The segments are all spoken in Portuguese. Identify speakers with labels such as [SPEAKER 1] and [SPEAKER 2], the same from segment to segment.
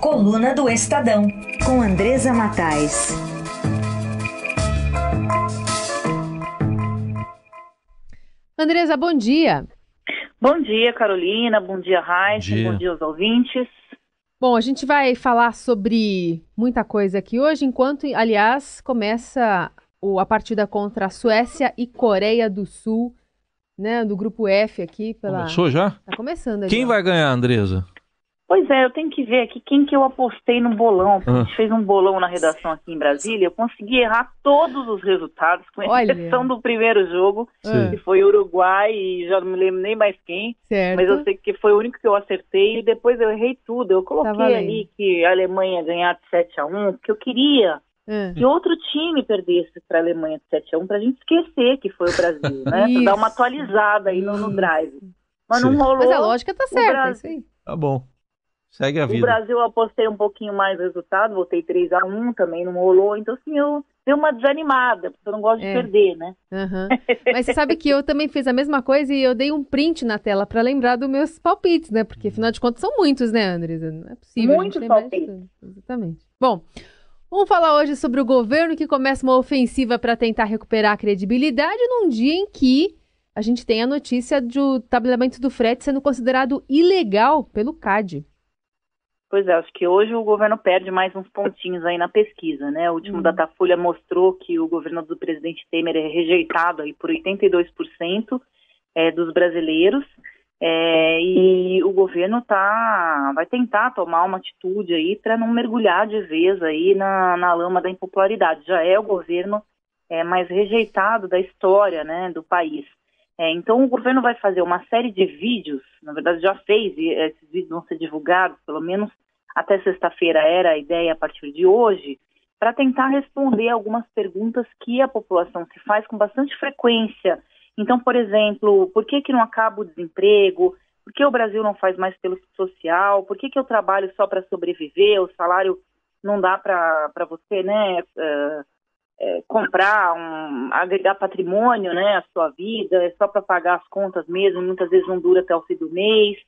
[SPEAKER 1] Coluna do Estadão, com Andresa Matais.
[SPEAKER 2] Andresa, bom dia.
[SPEAKER 3] Bom dia, Carolina. Bom dia, Raíssa. Bom, bom dia aos ouvintes.
[SPEAKER 2] Bom, a gente vai falar sobre muita coisa aqui hoje, enquanto, aliás, começa a partida contra a Suécia e Coreia do Sul, né, do grupo F aqui. Pela...
[SPEAKER 4] Começou já?
[SPEAKER 2] Tá começando.
[SPEAKER 4] Quem vai ganhar, Andresa?
[SPEAKER 3] Pois é, eu tenho que ver aqui quem que eu apostei no bolão. Ah. A gente fez um bolão na redação aqui em Brasília. Eu consegui errar todos os resultados, com exceção Olha. do primeiro jogo, Sim. que foi Uruguai e já não me lembro nem mais quem.
[SPEAKER 2] Certo.
[SPEAKER 3] Mas eu sei que foi o único que eu acertei e depois eu errei tudo. Eu coloquei tá ali que a Alemanha ia ganhar de 7 a 1 porque eu queria é. que outro time perdesse para a Alemanha de 7 a 1 para a gente esquecer que foi o Brasil, né? Dar uma atualizada aí no, no drive. Mas Sim. não rolou.
[SPEAKER 2] Mas a lógica tá certa, é isso aí.
[SPEAKER 4] Tá bom. Segue a vida.
[SPEAKER 3] O Brasil eu apostei um pouquinho mais resultado, voltei 3 a 1 também não rolou. Então, assim, eu dei uma desanimada, porque eu não gosto é. de perder, né?
[SPEAKER 2] Uhum. Mas você sabe que eu também fiz a mesma coisa e eu dei um print na tela para lembrar dos meus palpites, né? Porque, afinal de contas, são muitos, né, Andresa? Não é possível
[SPEAKER 3] muitos palpites.
[SPEAKER 2] Exatamente. Bom, vamos falar hoje sobre o governo que começa uma ofensiva para tentar recuperar a credibilidade num dia em que a gente tem a notícia do tabelamento do frete sendo considerado ilegal pelo CAD.
[SPEAKER 3] Pois é, acho que hoje o governo perde mais uns pontinhos aí na pesquisa, né? O último uhum. Datafolha mostrou que o governo do presidente Temer é rejeitado aí por 82% é, dos brasileiros. É, e o governo tá, vai tentar tomar uma atitude aí para não mergulhar de vez aí na, na lama da impopularidade. Já é o governo é, mais rejeitado da história né, do país. É, então, o governo vai fazer uma série de vídeos, na verdade já fez, e esses vídeos vão ser divulgados, pelo menos até sexta-feira era a ideia a partir de hoje, para tentar responder algumas perguntas que a população se faz com bastante frequência. Então, por exemplo, por que, que não acaba o desemprego? Por que o Brasil não faz mais pelo social? Por que, que eu trabalho só para sobreviver? O salário não dá para você, né? Uh, é, comprar, um, agregar patrimônio, né, à sua vida, é só para pagar as contas mesmo, muitas vezes não dura até o fim do mês.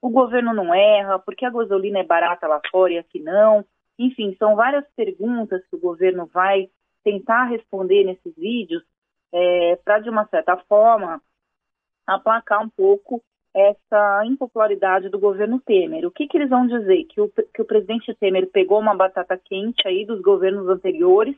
[SPEAKER 3] O governo não erra, porque a gasolina é barata lá fora e aqui não. Enfim, são várias perguntas que o governo vai tentar responder nesses vídeos é, para, de uma certa forma, aplacar um pouco essa impopularidade do governo Temer. O que, que eles vão dizer? Que o, que o presidente Temer pegou uma batata quente aí dos governos anteriores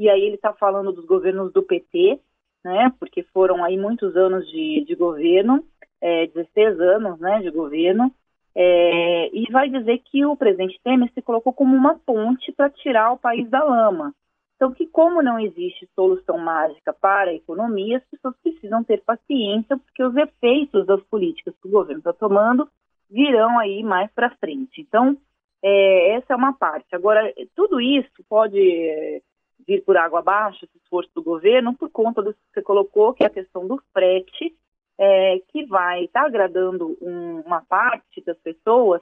[SPEAKER 3] e aí ele está falando dos governos do PT, né, porque foram aí muitos anos de, de governo, é, 16 anos né, de governo, é, e vai dizer que o presidente Temer se colocou como uma ponte para tirar o país da lama. Então, que como não existe solução mágica para a economia, as pessoas precisam ter paciência, porque os efeitos das políticas que o governo está tomando virão aí mais para frente. Então, é, essa é uma parte. Agora, tudo isso pode vir por água abaixo, esse esforço do governo, por conta do que você colocou, que é a questão do frete, é, que vai estar tá agradando um, uma parte das pessoas,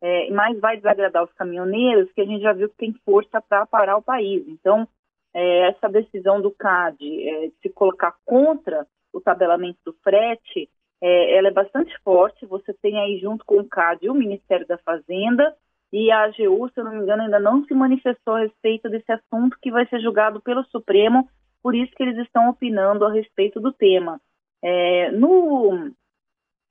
[SPEAKER 3] é, mas vai desagradar os caminhoneiros, que a gente já viu que tem força para parar o país. Então, é, essa decisão do CAD é, de se colocar contra o tabelamento do frete, é, ela é bastante forte. Você tem aí junto com o CAD o Ministério da Fazenda, e a AGU, se eu não me engano, ainda não se manifestou a respeito desse assunto que vai ser julgado pelo Supremo, por isso que eles estão opinando a respeito do tema. É, no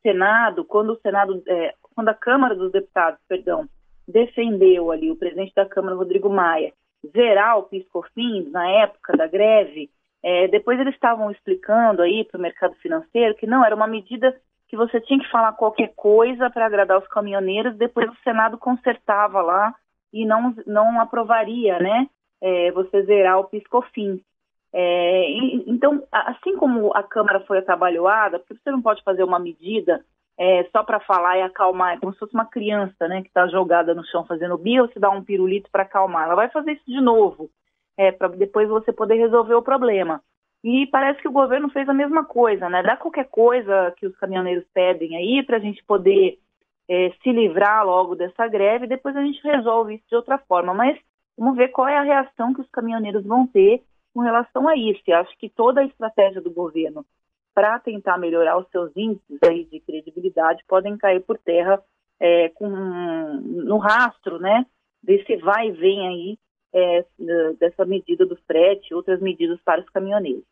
[SPEAKER 3] Senado, quando o Senado, é, quando a Câmara dos Deputados, perdão, defendeu ali o presidente da Câmara, Rodrigo Maia, zerar o PIS/COFINS na época da greve, é, depois eles estavam explicando aí para o mercado financeiro que não era uma medida que você tinha que falar qualquer coisa para agradar os caminhoneiros, depois o Senado consertava lá e não, não aprovaria, né, é, você zerar o piscofins. É, então, assim como a Câmara foi atabalhoada, porque você não pode fazer uma medida é, só para falar e acalmar, é como se fosse uma criança, né, que está jogada no chão fazendo birra, você dá um pirulito para acalmar. Ela vai fazer isso de novo, é, para depois você poder resolver o problema. E parece que o governo fez a mesma coisa, né? Dá qualquer coisa que os caminhoneiros pedem aí para a gente poder é, se livrar logo dessa greve, depois a gente resolve isso de outra forma. Mas vamos ver qual é a reação que os caminhoneiros vão ter com relação a isso. Eu acho que toda a estratégia do governo para tentar melhorar os seus índices aí de credibilidade podem cair por terra é, com, no rastro, né? desse vai e vem aí é, dessa medida do frete, outras medidas para os caminhoneiros.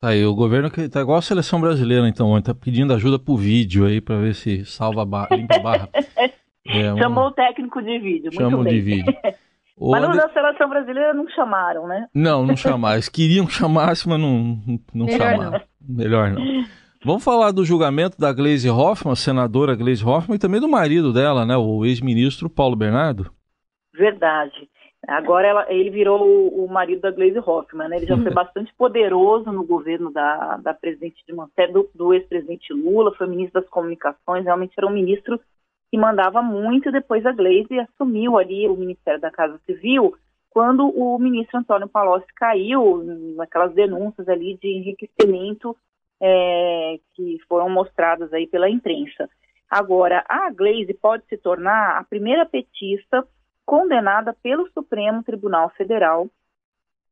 [SPEAKER 4] Tá aí, o governo que tá igual a seleção brasileira, então, tá pedindo ajuda por vídeo aí para ver se salva a barra, limpa a barra.
[SPEAKER 3] É, Chamou o técnico de vídeo,
[SPEAKER 4] Chamou de vídeo.
[SPEAKER 3] mas no da seleção brasileira não chamaram, né?
[SPEAKER 4] Não, não chamaram. Eles queriam que chamasse, mas não, não
[SPEAKER 2] Melhor
[SPEAKER 4] chamaram. Não. Melhor não. Vamos falar do julgamento da Gleisi Hoffmann, senadora Gleisi Hoffmann, e também do marido dela, né, o ex-ministro Paulo Bernardo.
[SPEAKER 3] Verdade. Agora ela, ele virou o, o, marido da Gleisi Hoffmann, né? Ele já foi bastante poderoso no governo da, da presidente de do, do ex-presidente Lula, foi ministro das comunicações, realmente era um ministro que mandava muito, depois a Gleisi assumiu ali o Ministério da Casa Civil, quando o ministro Antônio Palocci caiu naquelas denúncias ali de enriquecimento é, que foram mostradas aí pela imprensa. Agora, a Gleisi pode se tornar a primeira petista condenada pelo Supremo Tribunal Federal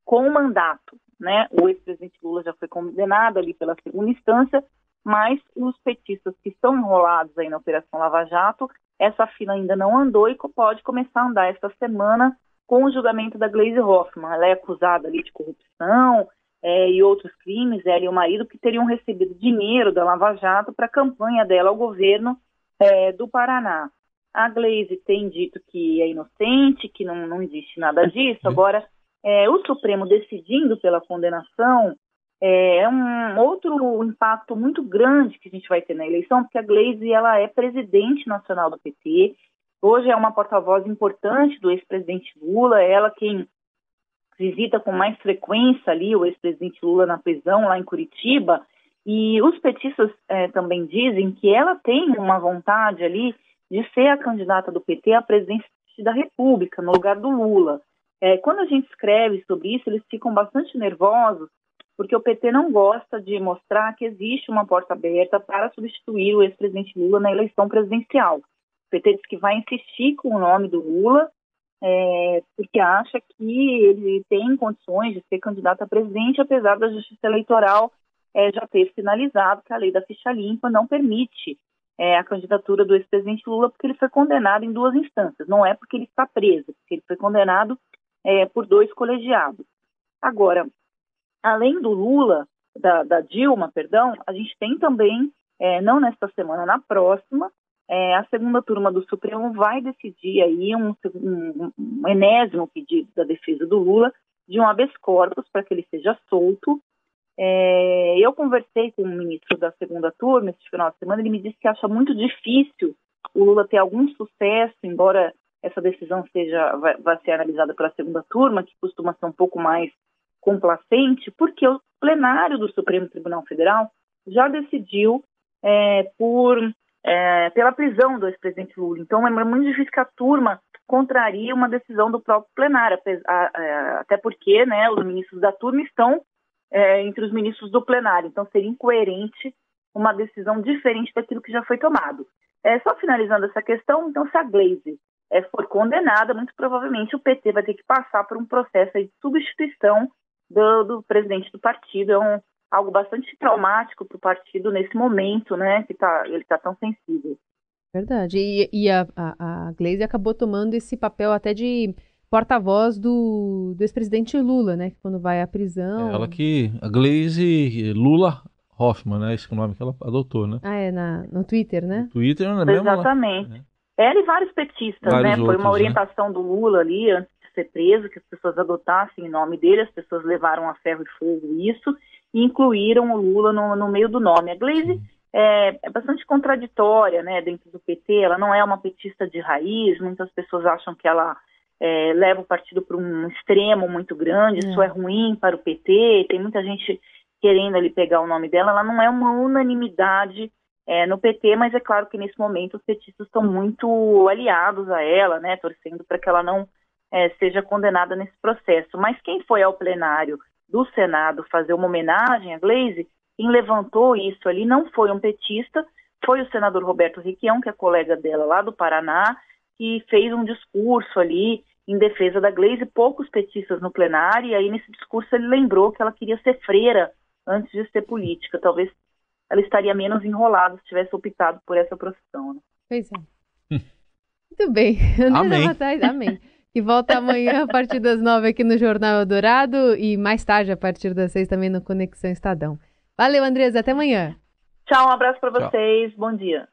[SPEAKER 3] com mandato, né? O ex-presidente Lula já foi condenado ali pela segunda instância, mas os petistas que estão enrolados aí na Operação Lava Jato, essa fila ainda não andou e pode começar a andar esta semana com o julgamento da Gleisi Hoffmann. Ela é acusada ali de corrupção, é, e outros crimes, ela e o marido, que teriam recebido dinheiro da Lava Jato para a campanha dela ao governo é, do Paraná. A Glaze tem dito que é inocente, que não, não existe nada disso. Agora, é, o Supremo decidindo pela condenação é, é um outro impacto muito grande que a gente vai ter na eleição, porque a Glaze ela é presidente nacional do PT. Hoje é uma porta-voz importante do ex-presidente Lula, ela quem visita com mais frequência ali o ex-presidente Lula na prisão lá em Curitiba. E os petistas é, também dizem que ela tem uma vontade ali de ser a candidata do PT à presidência da República, no lugar do Lula. É, quando a gente escreve sobre isso, eles ficam bastante nervosos, porque o PT não gosta de mostrar que existe uma porta aberta para substituir o ex-presidente Lula na eleição presidencial. O PT diz que vai insistir com o nome do Lula é, porque acha que ele tem condições de ser candidato a presidente, apesar da Justiça Eleitoral é, já ter sinalizado que a lei da ficha limpa não permite é, a candidatura do ex-presidente Lula, porque ele foi condenado em duas instâncias. Não é porque ele está preso, porque ele foi condenado é, por dois colegiados. Agora, além do Lula, da, da Dilma, perdão, a gente tem também, é, não nesta semana, na próxima, é, a segunda turma do Supremo vai decidir aí um, um, um, enésimo pedido da defesa do Lula de um habeas corpus para que ele seja solto. É, eu conversei com o ministro da segunda turma esse final de semana, ele me disse que acha muito difícil o Lula ter algum sucesso, embora essa decisão seja vai, vai ser analisada pela segunda turma, que costuma ser um pouco mais complacente, porque o plenário do Supremo Tribunal Federal já decidiu é, por é, pela prisão do ex-presidente Lula. Então, é muito difícil que a turma contrarie uma decisão do próprio plenário, até porque né, os ministros da turma estão é, entre os ministros do plenário. Então, seria incoerente uma decisão diferente daquilo que já foi tomado. É, só finalizando essa questão, então, se a Glaze é, for condenada, muito provavelmente o PT vai ter que passar por um processo de substituição do, do presidente do partido. É um, algo bastante traumático para o partido nesse momento, né, que tá, ele está tão sensível.
[SPEAKER 2] Verdade. E, e a, a, a Glaze acabou tomando esse papel até de porta-voz do, do ex-presidente Lula, né? Quando vai à prisão.
[SPEAKER 4] É ela que. A Glaze Lula Hoffman, né? Esse é o nome que ela adotou, né?
[SPEAKER 2] Ah, é, na, no Twitter, né?
[SPEAKER 4] No Twitter,
[SPEAKER 3] né? Exatamente. Ela, é. Ela e vários petistas, vários né? Foi uma né? orientação né? do Lula ali, antes de ser preso, que as pessoas adotassem o nome dele, as pessoas levaram a ferro e fogo isso e incluíram o Lula no, no meio do nome. A Glaze é, é, bastante contraditória né, dentro do PT, ela não é uma petista de raiz, muitas pessoas acham que ela é, leva o partido para um extremo muito grande, é. isso é ruim para o PT, tem muita gente querendo ali pegar o nome dela, ela não é uma unanimidade é, no PT, mas é claro que nesse momento os petistas estão muito aliados a ela, né, torcendo para que ela não é, seja condenada nesse processo. Mas quem foi ao plenário do Senado fazer uma homenagem a Glaze, quem levantou isso ali não foi um petista, foi o senador Roberto Requião, que é colega dela lá do Paraná, que fez um discurso ali em defesa da Glaze, poucos petistas no plenário, e aí nesse discurso ele lembrou que ela queria ser freira antes de ser política. Talvez ela estaria menos enrolada se tivesse optado por essa profissão. Né?
[SPEAKER 2] Pois é. Muito bem.
[SPEAKER 4] Amém.
[SPEAKER 2] Amém. Que volta amanhã a partir das nove aqui no Jornal Eldorado e mais tarde, a partir das seis, também no Conexão Estadão. Valeu, Andresa. Até amanhã.
[SPEAKER 3] Tchau, um abraço para vocês. Bom dia.